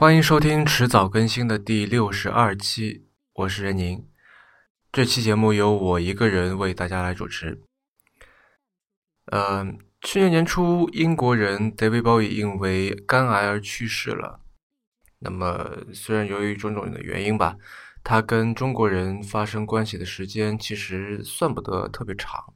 欢迎收听迟早更新的第六十二期，我是任宁。这期节目由我一个人为大家来主持。呃，去年年初，英国人 David Bowie 因为肝癌而去世了。那么，虽然由于种种的原因吧，他跟中国人发生关系的时间其实算不得特别长，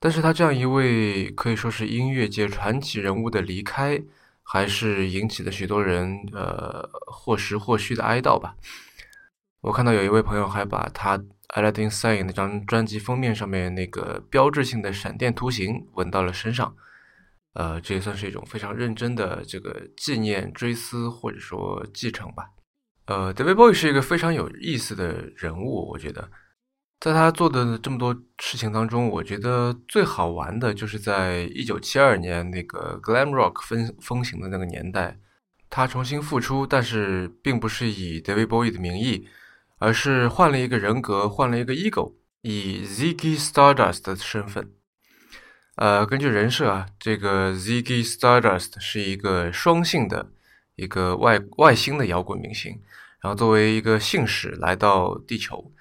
但是他这样一位可以说是音乐界传奇人物的离开。还是引起了许多人呃或实或虚的哀悼吧。我看到有一位朋友还把他《Aladdin Sane》那张专辑封面上面那个标志性的闪电图形纹到了身上，呃，这也算是一种非常认真的这个纪念、追思或者说继承吧。呃，David Bowie 是一个非常有意思的人物，我觉得。在他做的这么多事情当中，我觉得最好玩的就是在一九七二年那个 glam rock 风风行的那个年代，他重新复出，但是并不是以 David Bowie 的名义，而是换了一个人格，换了一个 ego，以 Ziggy Stardust 的身份。呃，根据人设啊，这个 Ziggy Stardust 是一个双性的一个外外星的摇滚明星，然后作为一个信使来到地球。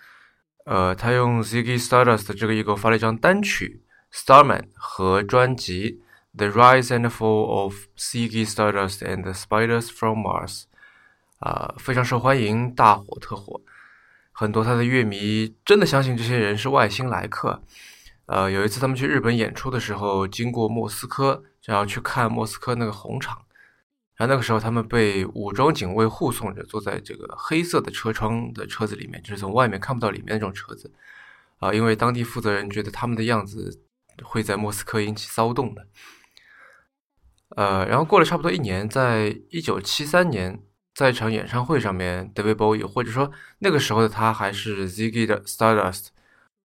呃，他用 Ziggy Stardust 这个一个发了一张单曲《Starman》和专辑《The Rise and Fall of Ziggy Stardust and the Spiders from Mars》啊，非常受欢迎，大火特火。很多他的乐迷真的相信这些人是外星来客。呃，有一次他们去日本演出的时候，经过莫斯科，想要去看莫斯科那个红场。然后那个时候，他们被武装警卫护送着，坐在这个黑色的车窗的车子里面，就是从外面看不到里面那种车子，啊，因为当地负责人觉得他们的样子会在莫斯科引起骚动的。呃，然后过了差不多一年，在一九七三年，在一场演唱会上面，David Bowie 或者说那个时候的他还是 Ziggy 的 Stardust，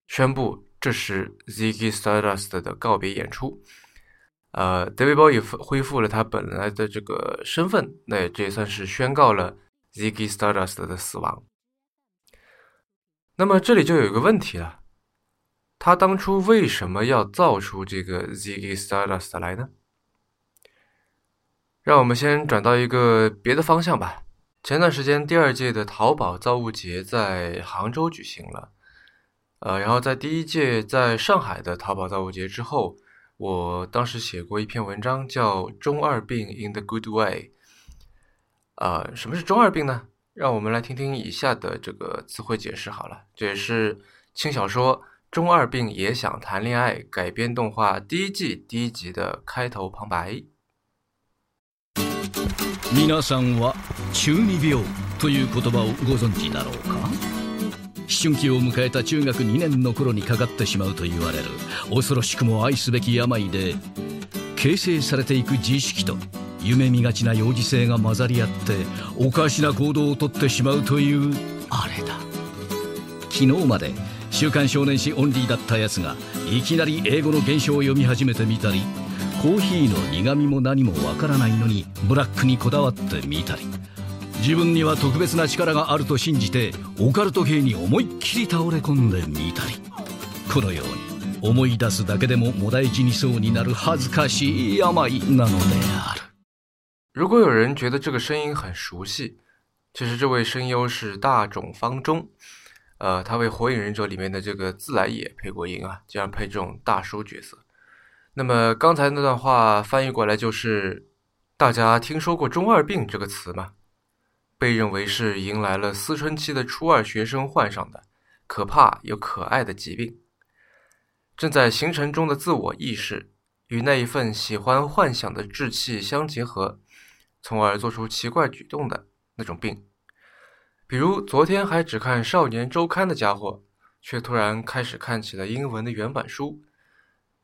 宣布这是 Ziggy Stardust 的告别演出。呃，David Bowie 恢复了他本来的这个身份，那这也算是宣告了 Ziggy Stardust 的死亡。那么这里就有一个问题了，他当初为什么要造出这个 Ziggy Stardust 来呢？让我们先转到一个别的方向吧。前段时间第二届的淘宝造物节在杭州举行了，呃，然后在第一届在上海的淘宝造物节之后。我当时写过一篇文章，叫《中二病 in the good way》。啊，什么是中二病呢？让我们来听听以下的这个词汇解释好了。这也是轻小说《中二病也想谈恋爱》改编动画第一季第一集的开头旁白。皆さんは中二病という言葉をご存知だろうか？ 思春期を迎えた中学2年の頃にかかってしまうと言われる。恐ろしくも愛すべき病で形成されていく自意識と夢見がちな幼児性が混ざり合っておかしな行動をとってしまうというあれだ。昨日まで「週刊少年誌オンリー」だったやつがいきなり英語の原書を読み始めてみたりコーヒーの苦みも何もわからないのにブラックにこだわってみたり。自分には特別な力があると信じてオカルト系に思いっきり倒れ込んでみたりこのように思い出すだけでももだえ死にそうになる恥ずかしい病なのである。如果有人觉得这个声音很熟悉，其实这位声优是大冢方中，呃，他为《火影忍者》里面的这个自来也配过音啊，经常配这种大叔角色。那么刚才那段话翻译过来就是：大家听说过“中二病”这个词吗？ 被认为是迎来了思春期的初二学生患上的可怕又可爱的疾病，正在形成中的自我意识与那一份喜欢幻想的志气相结合，从而做出奇怪举动的那种病。比如昨天还只看《少年周刊》的家伙，却突然开始看起了英文的原版书。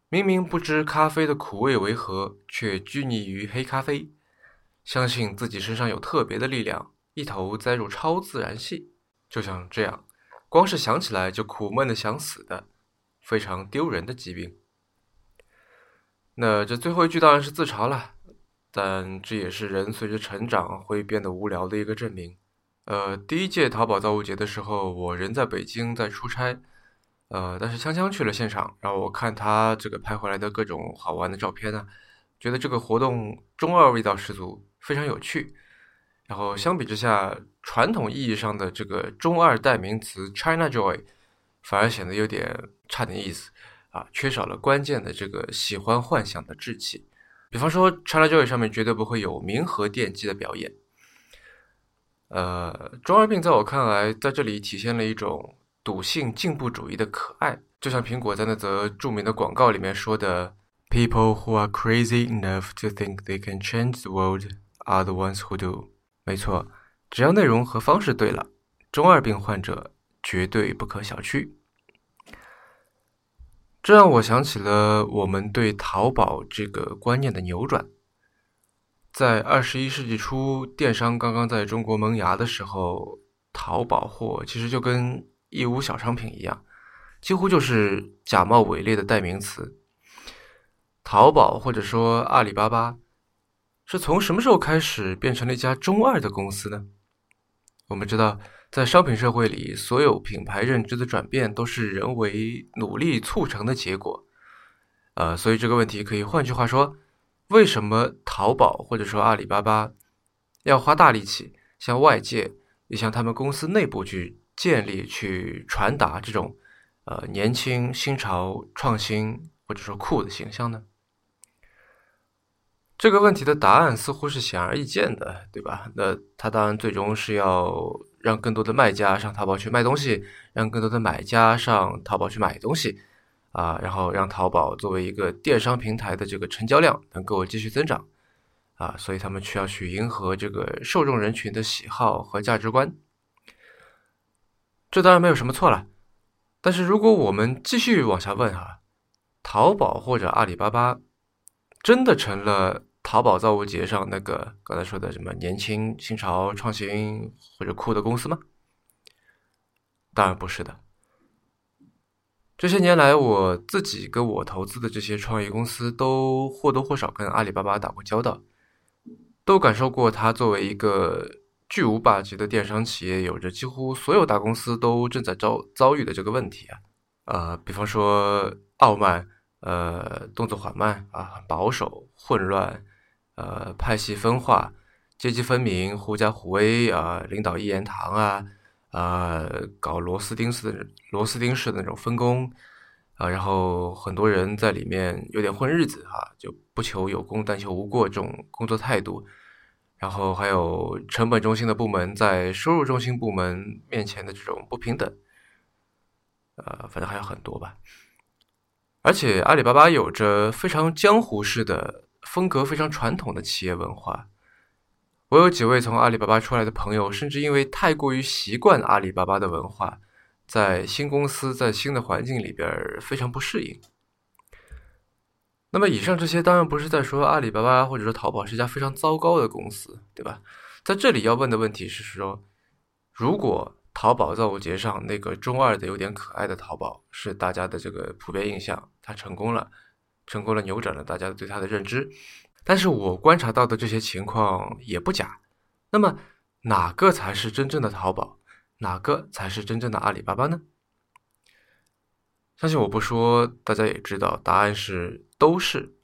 明明不知咖啡的苦味为何，却拘泥于黑咖啡，相信自己身上有特别的力量。一头栽入超自然系，就像这样，光是想起来就苦闷的想死的，非常丢人的疾病。那这最后一句当然是自嘲了，但这也是人随着成长会变得无聊的一个证明。呃，第一届淘宝造物节的时候，我人在北京在出差，呃，但是锵锵去了现场，然后我看他这个拍回来的各种好玩的照片呢，觉得这个活动中二味道十足，非常有趣。然后相比之下，传统意义上的这个中二代名词 China Joy 反而显得有点差点意思啊，缺少了关键的这个喜欢幻想的志气。比方说，China Joy 上面绝对不会有冥河电机的表演。呃，中二病在我看来，在这里体现了一种笃信进步主义的可爱，就像苹果在那则著名的广告里面说的：“People who are crazy enough to think they can change the world are the ones who do。”没错，只要内容和方式对了，中二病患者绝对不可小觑。这让我想起了我们对淘宝这个观念的扭转。在二十一世纪初，电商刚刚在中国萌芽的时候，淘宝货其实就跟义乌小商品一样，几乎就是假冒伪劣的代名词。淘宝或者说阿里巴巴，是从什么时候开始变成了一家中二的公司呢？我们知道，在商品社会里，所有品牌认知的转变都是人为努力促成的结果。呃，所以这个问题可以换句话说。为什么淘宝或者说阿里巴巴要花大力气向外界也向他们公司内部去建立、去传达这种呃年轻、新潮、创新或者说酷的形象呢？这个问题的答案似乎是显而易见的，对吧？那它当然最终是要让更多的卖家上淘宝去卖东西，让更多的买家上淘宝去买东西。啊，然后让淘宝作为一个电商平台的这个成交量能够继续增长，啊，所以他们需要去迎合这个受众人群的喜好和价值观，这当然没有什么错了。但是如果我们继续往下问哈，淘宝或者阿里巴巴真的成了淘宝造物节上那个刚才说的什么年轻、新潮、创新或者酷的公司吗？当然不是的。这些年来，我自己跟我投资的这些创业公司都或多或少跟阿里巴巴打过交道，都感受过它作为一个巨无霸级的电商企业，有着几乎所有大公司都正在遭遭遇的这个问题啊，呃，比方说傲慢，呃，动作缓慢啊，保守、混乱，呃，派系分化、阶级分明、狐假虎威啊，领导一言堂啊。啊，搞螺丝钉式的螺丝钉式的那种分工啊，然后很多人在里面有点混日子哈，就不求有功，但求无过这种工作态度。然后还有成本中心的部门在收入中心部门面前的这种不平等，呃，反正还有很多吧。而且阿里巴巴有着非常江湖式的风格，非常传统的企业文化。我有几位从阿里巴巴出来的朋友，甚至因为太过于习惯阿里巴巴的文化，在新公司、在新的环境里边非常不适应。那么，以上这些当然不是在说阿里巴巴或者说淘宝是一家非常糟糕的公司，对吧？在这里要问的问题是说，如果淘宝造物节上那个中二的、有点可爱的淘宝是大家的这个普遍印象，它成功了，成功了扭转了大家对它的认知。但是我观察到的这些情况也不假，那么哪个才是真正的淘宝？哪个才是真正的阿里巴巴呢？相信我不说，大家也知道，答案是都是。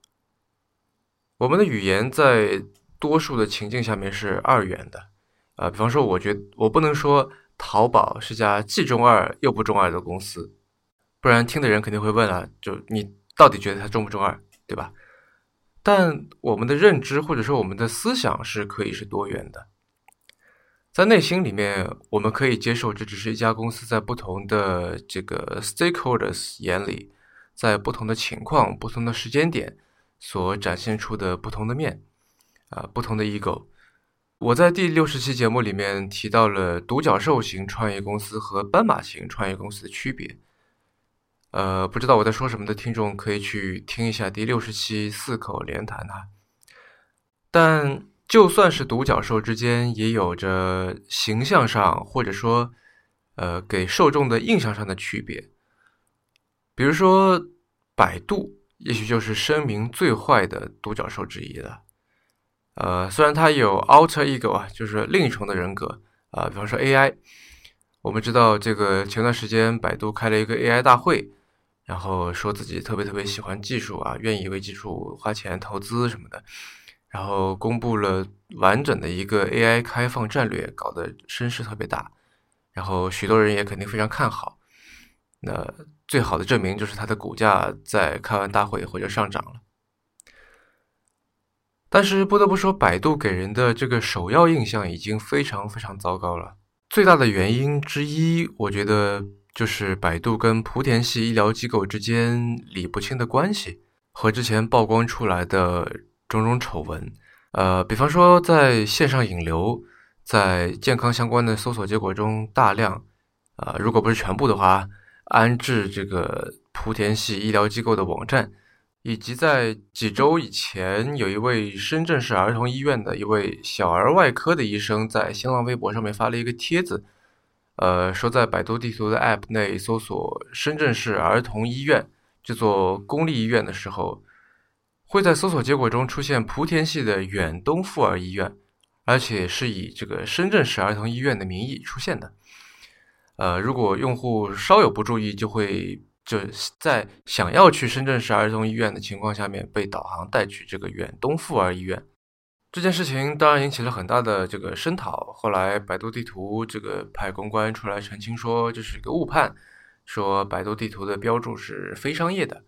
我们的语言在多数的情境下面是二元的，啊，比方说，我觉我不能说淘宝是家既中二又不中二的公司，不然听的人肯定会问了，就你到底觉得它中不中二，对吧？但我们的认知或者说我们的思想是可以是多元的，在内心里面，我们可以接受这只是一家公司在不同的这个 stakeholders 眼里，在不同的情况、不同的时间点所展现出的不同的面，啊，不同的 ego。我在第六十期节目里面提到了独角兽型创业公司和斑马型创业公司的区别。呃，不知道我在说什么的听众可以去听一下第六十期四口连谈哈。但就算是独角兽之间，也有着形象上或者说呃给受众的印象上的区别。比如说百度，也许就是声名最坏的独角兽之一了。呃，虽然它有 alter ego 啊，就是另一重的人格啊，比方说 AI，我们知道这个前段时间百度开了一个 AI 大会。然后说自己特别特别喜欢技术啊，愿意为技术花钱投资什么的，然后公布了完整的一个 AI 开放战略，搞得声势特别大，然后许多人也肯定非常看好。那最好的证明就是它的股价在开完大会以后就上涨了。但是不得不说，百度给人的这个首要印象已经非常非常糟糕了。最大的原因之一，我觉得就是百度跟莆田系医疗机构之间理不清的关系和之前曝光出来的种种丑闻。呃，比方说在线上引流，在健康相关的搜索结果中大量，啊，如果不是全部的话，安置这个莆田系医疗机构的网站。以及在几周以前，有一位深圳市儿童医院的一位小儿外科的医生在新浪微博上面发了一个帖子，呃，说在百度地图的 App 内搜索深圳市儿童医院这座公立医院的时候，会在搜索结果中出现莆田系的远东妇儿医院，而且是以这个深圳市儿童医院的名义出现的。呃，如果用户稍有不注意，就会。就在想要去深圳市儿童医院的情况下面，被导航带去这个远东妇儿医院，这件事情当然引起了很大的这个声讨。后来百度地图这个派公关出来澄清说这是一个误判，说百度地图的标注是非商业的，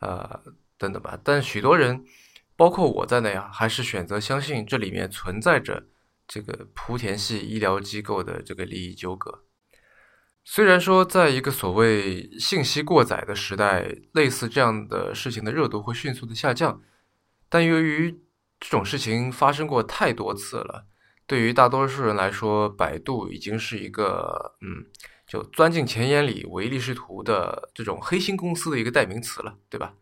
呃等等吧。但许多人，包括我在内啊，还是选择相信这里面存在着这个莆田系医疗机构的这个利益纠葛。虽然说，在一个所谓信息过载的时代，类似这样的事情的热度会迅速的下降，但由于这种事情发生过太多次了，对于大多数人来说，百度已经是一个嗯，就钻进钱眼里、唯利是图的这种黑心公司的一个代名词了，对吧？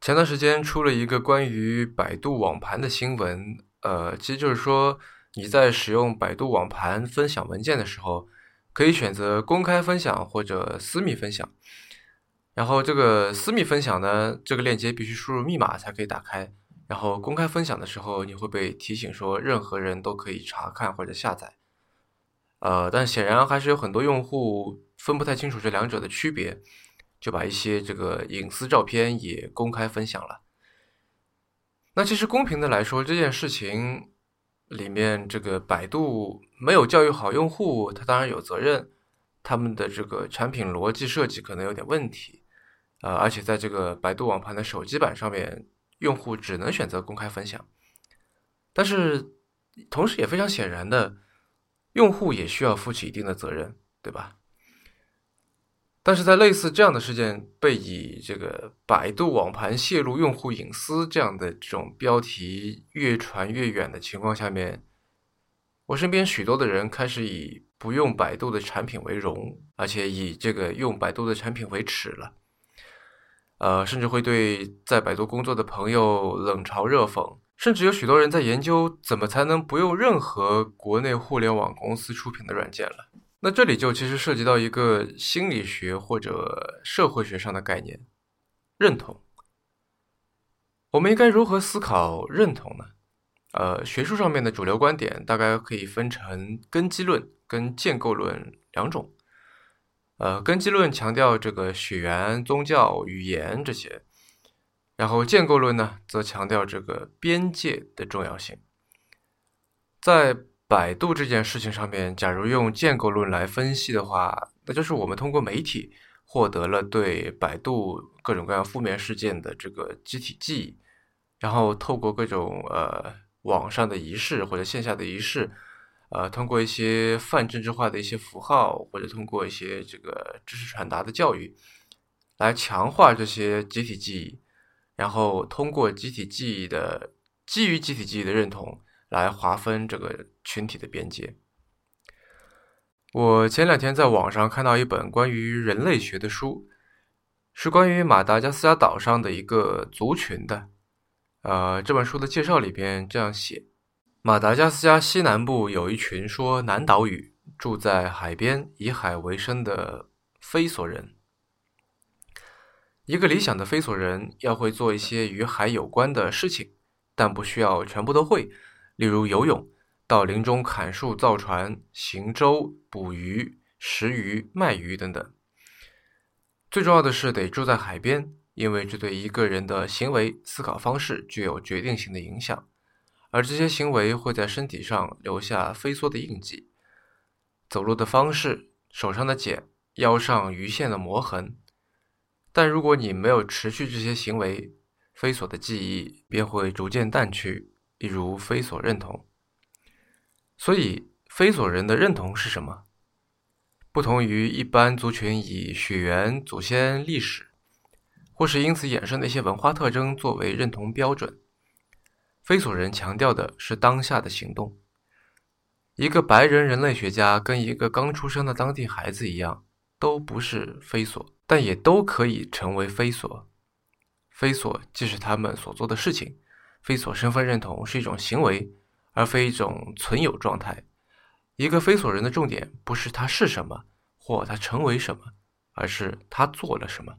前段时间出了一个关于百度网盘的新闻，呃，其实就是说你在使用百度网盘分享文件的时候。可以选择公开分享或者私密分享，然后这个私密分享呢，这个链接必须输入密码才可以打开。然后公开分享的时候，你会被提醒说任何人都可以查看或者下载。呃，但显然还是有很多用户分不太清楚这两者的区别，就把一些这个隐私照片也公开分享了。那其实公平的来说，这件事情。里面这个百度没有教育好用户，他当然有责任。他们的这个产品逻辑设计可能有点问题，呃，而且在这个百度网盘的手机版上面，用户只能选择公开分享。但是，同时也非常显然的，用户也需要负起一定的责任，对吧？但是在类似这样的事件被以这个百度网盘泄露用户隐私这样的这种标题越传越远的情况下面，我身边许多的人开始以不用百度的产品为荣，而且以这个用百度的产品为耻了。呃，甚至会对在百度工作的朋友冷嘲热讽，甚至有许多人在研究怎么才能不用任何国内互联网公司出品的软件了。那这里就其实涉及到一个心理学或者社会学上的概念——认同。我们应该如何思考认同呢？呃，学术上面的主流观点大概可以分成根基论跟建构论两种。呃，根基论强调这个血缘、宗教、语言这些，然后建构论呢，则强调这个边界的重要性。在百度这件事情上面，假如用建构论来分析的话，那就是我们通过媒体获得了对百度各种各样负面事件的这个集体记忆，然后透过各种呃网上的仪式或者线下的仪式，呃，通过一些泛政治化的一些符号，或者通过一些这个知识传达的教育，来强化这些集体记忆，然后通过集体记忆的基于集体记忆的认同。来划分这个群体的边界。我前两天在网上看到一本关于人类学的书，是关于马达加斯加岛上的一个族群的。呃，这本书的介绍里边这样写：马达加斯加西南部有一群说南岛语、住在海边、以海为生的非索人。一个理想的非索人要会做一些与海有关的事情，但不需要全部都会。例如游泳、到林中砍树、造船、行舟、捕鱼、食鱼、卖鱼等等。最重要的是得住在海边，因为这对一个人的行为、思考方式具有决定性的影响。而这些行为会在身体上留下飞梭的印记。走路的方式、手上的茧、腰上鱼线的磨痕。但如果你没有持续这些行为，飞索的记忆便会逐渐淡去，例如飞索认同。所以，飞索人的认同是什么？不同于一般族群以血缘、祖先、历史，或是因此衍生的一些文化特征作为认同标准，非索人强调的是当下的行动。一个白人人类学家跟一个刚出生的当地孩子一样，都不是非所，但也都可以成为非所。非所即是他们所做的事情。非所身份认同是一种行为，而非一种存有状态。一个非所人的重点不是他是什么或他成为什么，而是他做了什么。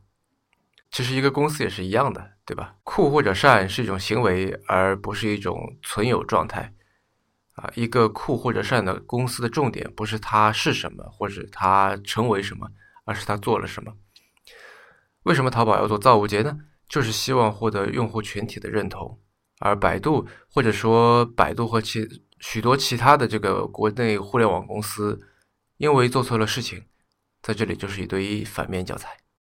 其实一个公司也是一样的，对吧？酷或者善是一种行为，而不是一种存有状态。啊，一个酷或者善的公司的重点不是它是什么，或者它成为什么，而是它做了什么。为什么淘宝要做造物节呢？就是希望获得用户群体的认同。而百度或者说百度和其许多其他的这个国内互联网公司，因为做错了事情，在这里就是一堆反面教材。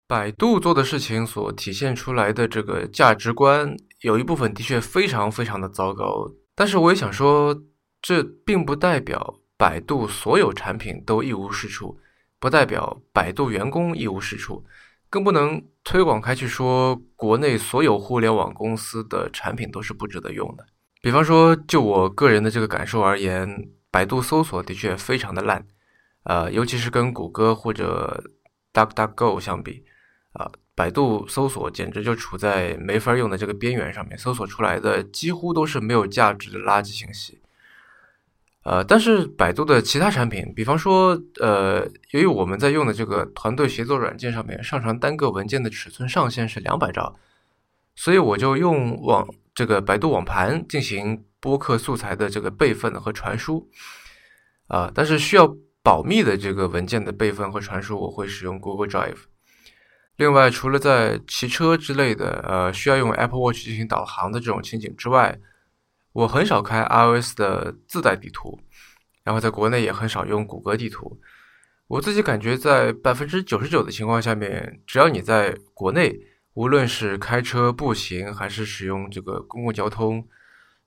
百度做的事情所体现出来的这个价值观，有一部分的确非常非常的糟糕。但是我也想说。这并不代表百度所有产品都一无是处，不代表百度员工一无是处，更不能推广开去说国内所有互联网公司的产品都是不值得用的。比方说，就我个人的这个感受而言，百度搜索的确非常的烂，呃，尤其是跟谷歌或者 DuckDuckGo 相比，啊，百度搜索简直就处在没法用的这个边缘上面，搜索出来的几乎都是没有价值的垃圾信息。呃，但是百度的其他产品，比方说，呃，由于我们在用的这个团队协作软件上面，上传单个文件的尺寸上限是两百兆，所以我就用网这个百度网盘进行播客素材的这个备份和传输，啊，但是需要保密的这个文件的备份和传输，我会使用 Google Drive。另外，除了在骑车之类的，呃，需要用 Apple Watch 进行导航的这种情景之外，我很少开 iOS 的自带地图，然后在国内也很少用谷歌地图。我自己感觉，在百分之九十九的情况下面，只要你在国内，无论是开车、步行还是使用这个公共交通，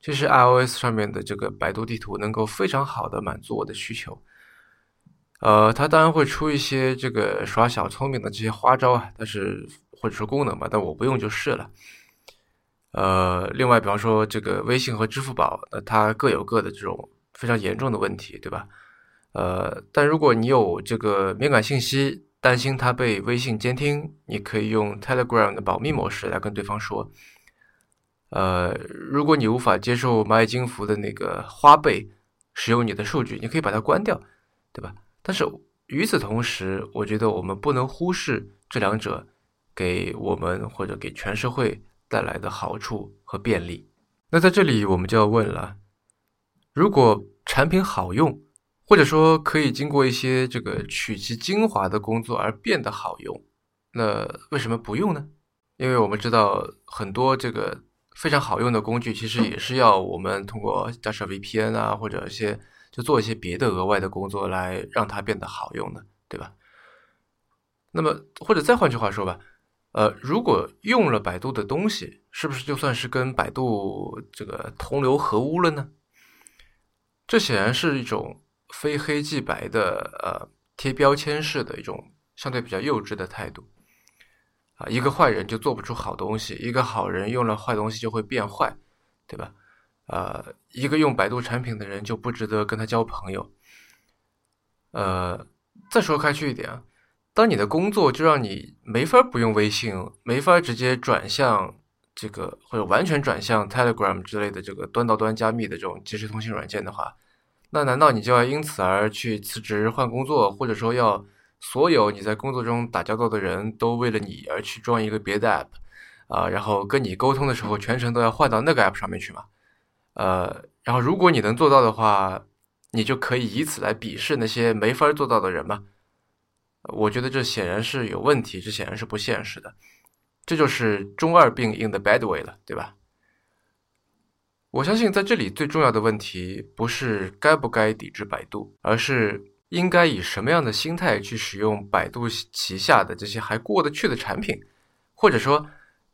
其实 iOS 上面的这个百度地图能够非常好的满足我的需求。呃，它当然会出一些这个耍小聪明的这些花招啊，但是或者说功能吧，但我不用就是了。呃，另外，比方说这个微信和支付宝，那它各有各的这种非常严重的问题，对吧？呃，但如果你有这个敏感信息，担心它被微信监听，你可以用 Telegram 的保密模式来跟对方说。呃，如果你无法接受蚂蚁金服的那个花呗使用你的数据，你可以把它关掉，对吧？但是与此同时，我觉得我们不能忽视这两者给我们或者给全社会。带来的好处和便利，那在这里我们就要问了：如果产品好用，或者说可以经过一些这个取其精华的工作而变得好用，那为什么不用呢？因为我们知道很多这个非常好用的工具，其实也是要我们通过加设 VPN 啊，或者一些就做一些别的额外的工作来让它变得好用的，对吧？那么或者再换句话说吧。呃，如果用了百度的东西，是不是就算是跟百度这个同流合污了呢？这显然是一种非黑即白的呃贴标签式的一种相对比较幼稚的态度啊。一个坏人就做不出好东西，一个好人用了坏东西就会变坏，对吧？呃，一个用百度产品的人就不值得跟他交朋友。呃，再说开去一点。当你的工作就让你没法不用微信，没法直接转向这个或者完全转向 Telegram 之类的这个端到端加密的这种即时通信软件的话，那难道你就要因此而去辞职换工作，或者说要所有你在工作中打交道的人都为了你而去装一个别的 app 啊，然后跟你沟通的时候全程都要换到那个 app 上面去吗？呃，然后如果你能做到的话，你就可以以此来鄙视那些没法做到的人吗？我觉得这显然是有问题，这显然是不现实的，这就是中二病 in the bad way 了，对吧？我相信在这里最重要的问题不是该不该抵制百度，而是应该以什么样的心态去使用百度旗下的这些还过得去的产品，或者说，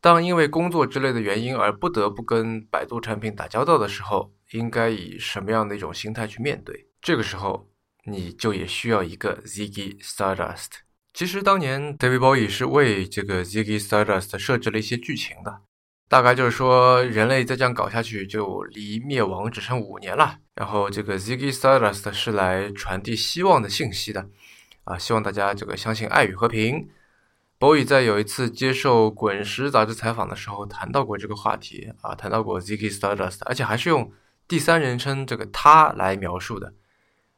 当因为工作之类的原因而不得不跟百度产品打交道的时候，应该以什么样的一种心态去面对？这个时候，你就也需要一个 Ziggy Stardust。其实当年 David Bowie 是为这个 Ziggy Stardust 设置了一些剧情的，大概就是说人类再这样搞下去，就离灭亡只剩五年了。然后这个 Ziggy Stardust 是来传递希望的信息的，啊，希望大家这个相信爱与和平。Bowie 在有一次接受《滚石》杂志采访的时候谈到过这个话题，啊，谈到过 Ziggy Stardust，而且还是用第三人称这个他来描述的，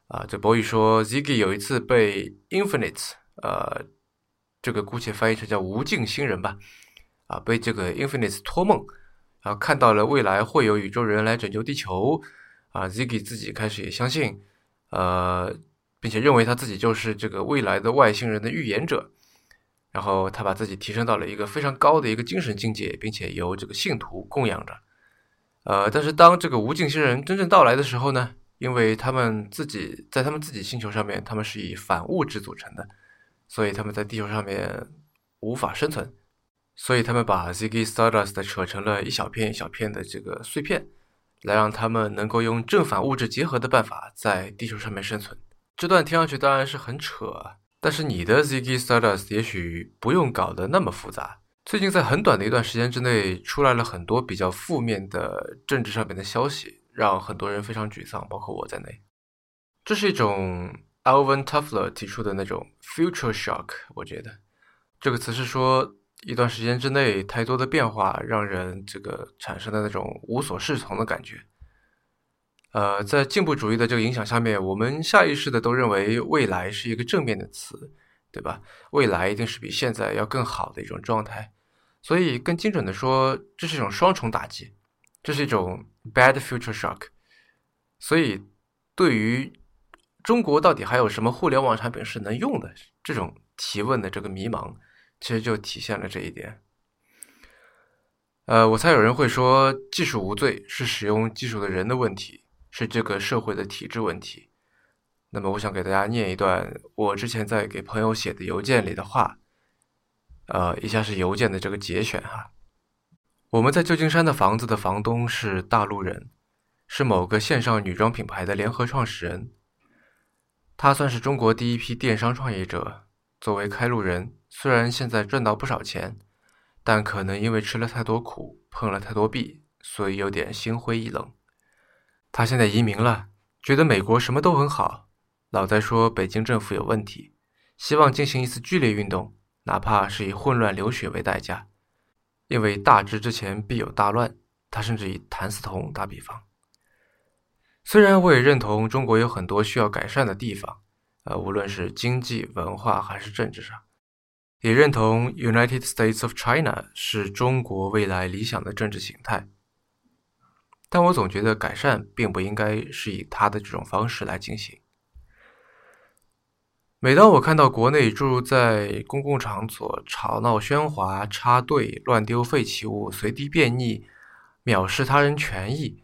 啊，这 Bowie 说 Ziggy 有一次被 Infinite。呃，这个姑且翻译成叫无尽星人吧，啊，被这个 Infinite 托梦，然后看到了未来会有宇宙人来拯救地球，啊，Ziggy 自己开始也相信，呃，并且认为他自己就是这个未来的外星人的预言者，然后他把自己提升到了一个非常高的一个精神境界，并且由这个信徒供养着，呃，但是当这个无尽星人真正到来的时候呢，因为他们自己在他们自己星球上面，他们是以反物质组成的。所以他们在地球上面无法生存，所以他们把 Ziggy Stardust 扯成了一小片一小片的这个碎片，来让他们能够用正反物质结合的办法在地球上面生存。这段听上去当然是很扯，但是你的 Ziggy Stardust 也许不用搞得那么复杂。最近在很短的一段时间之内，出来了很多比较负面的政治上面的消息，让很多人非常沮丧，包括我在内。这是一种。Alvin Toffler 提出的那种 future shock，我觉得这个词是说一段时间之内太多的变化，让人这个产生的那种无所适从的感觉。呃，在进步主义的这个影响下面，我们下意识的都认为未来是一个正面的词，对吧？未来一定是比现在要更好的一种状态。所以更精准的说，这是一种双重打击，这是一种 bad future shock。所以对于中国到底还有什么互联网产品是能用的？这种提问的这个迷茫，其实就体现了这一点。呃，我猜有人会说，技术无罪是使用技术的人的问题，是这个社会的体制问题。那么，我想给大家念一段我之前在给朋友写的邮件里的话。呃，以下是邮件的这个节选哈。我们在旧金山的房子的房东是大陆人，是某个线上女装品牌的联合创始人。他算是中国第一批电商创业者。作为开路人，虽然现在赚到不少钱，但可能因为吃了太多苦，碰了太多壁，所以有点心灰意冷。他现在移民了，觉得美国什么都很好，老在说北京政府有问题，希望进行一次剧烈运动，哪怕是以混乱流血为代价，因为大治之前必有大乱。他甚至以谭嗣同打比方。虽然我也认同中国有很多需要改善的地方，呃，无论是经济、文化还是政治上，也认同 United States of China 是中国未来理想的政治形态，但我总觉得改善并不应该是以他的这种方式来进行。每当我看到国内诸如在公共场所吵闹喧哗、插队、乱丢废弃物、随地便溺、藐视他人权益，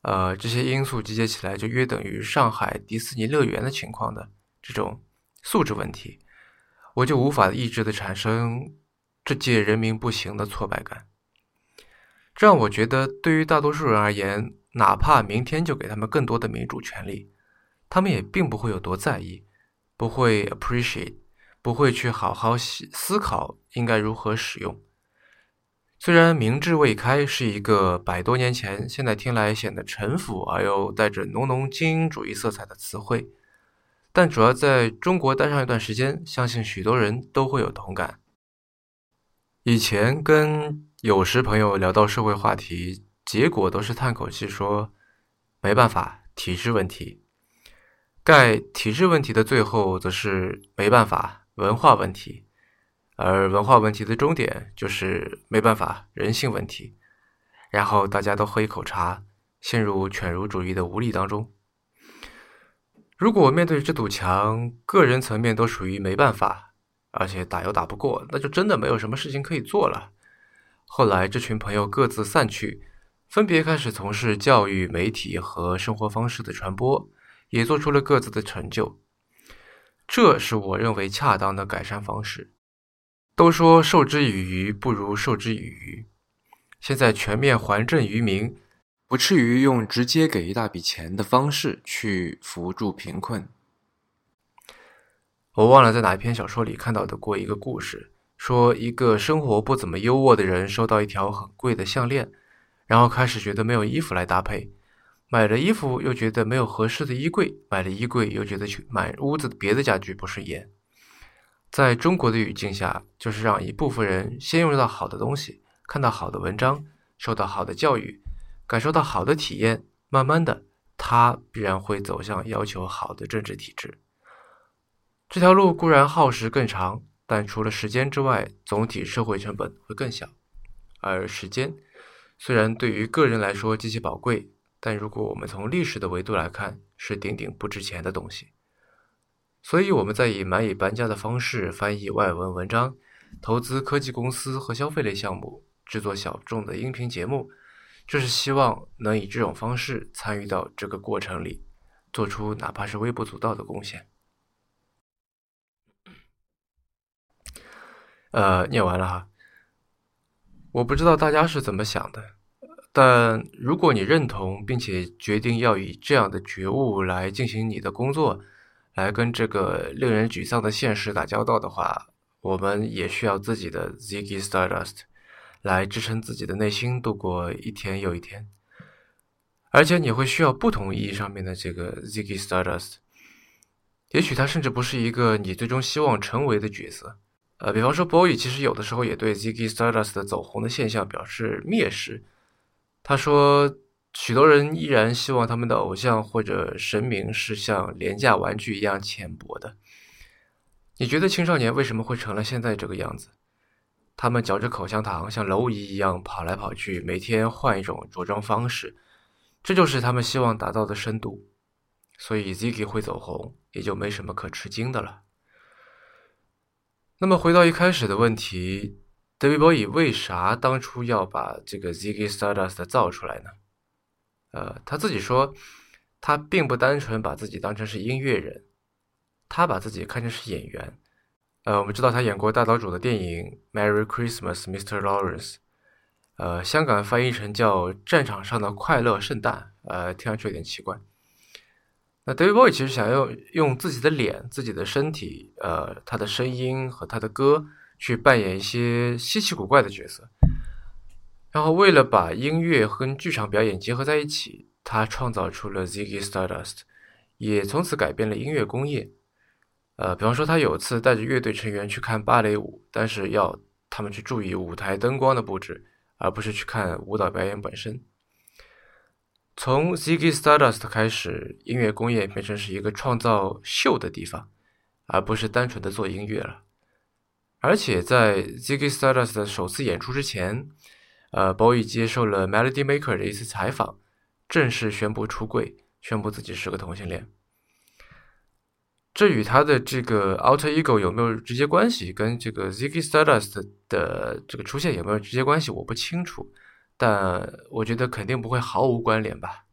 呃，这些因素集结起来，就约等于上海迪士尼乐园的情况的这种素质问题，我就无法抑制的产生这届人民不行的挫败感。让我觉得，对于大多数人而言，哪怕明天就给他们更多的民主权利，他们也并不会有多在意，不会 appreciate，不会去好好思思考应该如何使用。虽然“明智未开”是一个百多年前，现在听来显得陈腐而又带着浓浓精英主义色彩的词汇，但主要在中国待上一段时间，相信许多人都会有同感。以前跟有时朋友聊到社会话题，结果都是叹口气说：“没办法，体制问题。”盖体制问题的最后，则是没办法，文化问题。而文化问题的终点就是没办法，人性问题。然后大家都喝一口茶，陷入犬儒主义的无力当中。如果面对这堵墙，个人层面都属于没办法，而且打又打不过，那就真的没有什么事情可以做了。后来这群朋友各自散去，分别开始从事教育、媒体和生活方式的传播，也做出了各自的成就。这是我认为恰当的改善方式。都说授之以鱼不如授之以渔，现在全面还政于民，不至于用直接给一大笔钱的方式去扶助贫困。我忘了在哪一篇小说里看到的过一个故事，说一个生活不怎么优渥的人收到一条很贵的项链。然后开始觉得没有衣服来搭配，买了衣服又觉得没有合适的衣柜，买了衣柜又觉得去买屋子别的家具不顺眼。在中国的语境下，就是让一部分人先用到好的东西，看到好的文章，受到好的教育，感受到好的体验，慢慢的，他必然会走向要求好的政治体制。这条路固然耗时更长，但除了时间之外，总体社会成本会更小，而时间。虽然对于个人来说极其宝贵，但如果我们从历史的维度来看，是顶顶不值钱的东西。所以我们在以蚂蚁搬家的方式翻译外文文章，投资科技公司和消费类项目，制作小众的音频节目，就是希望能以这种方式参与到这个过程里，做出哪怕是微不足道的贡献。呃，念完了哈。我不知道大家是怎么想的，但如果你认同并且决定要以这样的觉悟来进行你的工作，来跟这个令人沮丧的现实打交道的话，我们也需要自己的 Ziggy Stardust 来支撑自己的内心度过一天又一天。而且你会需要不同意义上面的这个 Ziggy Stardust，也许他甚至不是一个你最终希望成为的角色。呃，比方说，Boy 其实有的时候也对 Ziggy Stardust 的走红的现象表示蔑视。他说，许多人依然希望他们的偶像或者神明是像廉价玩具一样浅薄的。你觉得青少年为什么会成了现在这个样子？他们嚼着口香糖，像蝼蚁一样跑来跑去，每天换一种着装方式，这就是他们希望达到的深度。所以 Ziggy 会走红，也就没什么可吃惊的了。那么回到一开始的问题，David Bowie 为啥当初要把这个 Ziggy Stardust 造出来呢？呃，他自己说，他并不单纯把自己当成是音乐人，他把自己看成是演员。呃，我们知道他演过大岛主的电影《Merry Christmas, Mr. Lawrence》，呃，香港翻译成叫《战场上的快乐圣诞》，呃，听上去有点奇怪。那 David Bowie 其实想要用自己的脸、自己的身体、呃，他的声音和他的歌去扮演一些稀奇古怪的角色，然后为了把音乐和剧场表演结合在一起，他创造出了 Ziggy Stardust，也从此改变了音乐工业。呃，比方说他有次带着乐队成员去看芭蕾舞，但是要他们去注意舞台灯光的布置，而不是去看舞蹈表演本身。从 Ziggy Stardust 开始，音乐工业变成是一个创造秀的地方，而不是单纯的做音乐了。而且在 Ziggy Stardust 的首次演出之前，呃 boy 接受了 Melody Maker 的一次采访，正式宣布出柜，宣布自己是个同性恋。这与他的这个 Alter Ego 有没有直接关系？跟这个 Ziggy Stardust 的这个出现有没有直接关系？我不清楚。但我觉得肯定不会毫无关联吧，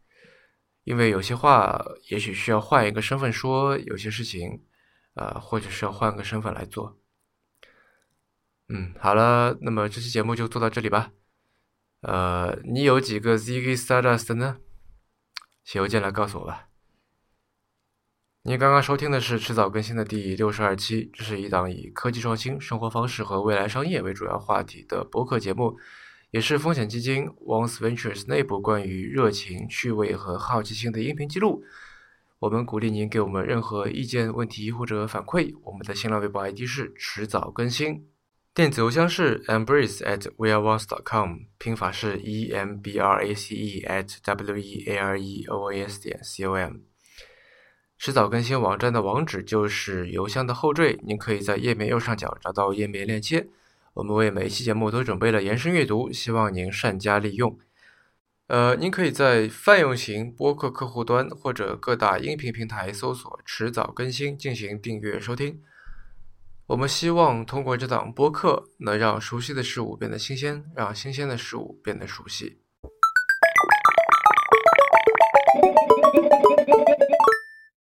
因为有些话也许需要换一个身份说，有些事情，呃，或者是要换个身份来做。嗯，好了，那么这期节目就做到这里吧。呃，你有几个 Ziggy Stardust 呢？写邮件来告诉我吧。你刚刚收听的是迟早更新的第六十二期，这是一档以科技创新、生活方式和未来商业为主要话题的播客节目。也是风险基金 Once Ventures 内部关于热情、趣味和好奇心的音频记录。我们鼓励您给我们任何意见、问题或者反馈。我们的新浪微博 ID 是迟早更新，电子邮箱是 embrace at weareones.com，拼法是 e m b r a c e at w e a r e o a s 点 c o m。迟早更新网站的网址就是邮箱的后缀，您可以在页面右上角找到页面链接。我们为每一期节目都准备了延伸阅读，希望您善加利用。呃，您可以在泛用型播客客户端或者各大音频平台搜索“迟早更新”进行订阅收听。我们希望通过这档播客，能让熟悉的事物变得新鲜，让新鲜的事物变得熟悉。